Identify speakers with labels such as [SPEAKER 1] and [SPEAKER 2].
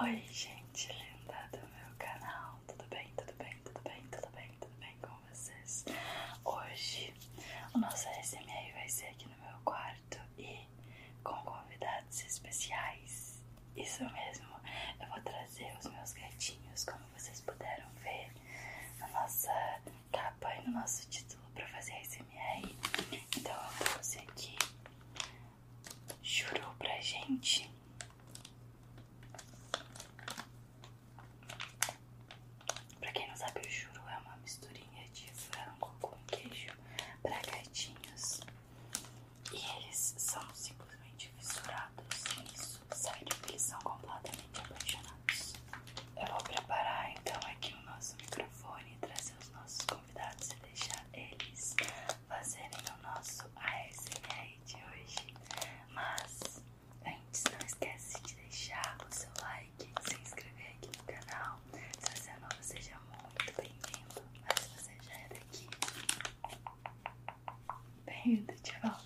[SPEAKER 1] Oi, gente linda do meu canal. Tudo bem? Tudo bem? Tudo bem? Tudo bem? Tudo bem com vocês? Hoje o nosso SMR vai ser aqui no meu quarto e com convidados especiais. Isso mesmo, eu vou trazer os meus gatinhos, como vocês puderam ver na nossa capa e no nosso título para fazer SMR. Então eu trouxe aqui Churu pra gente hand, the cello.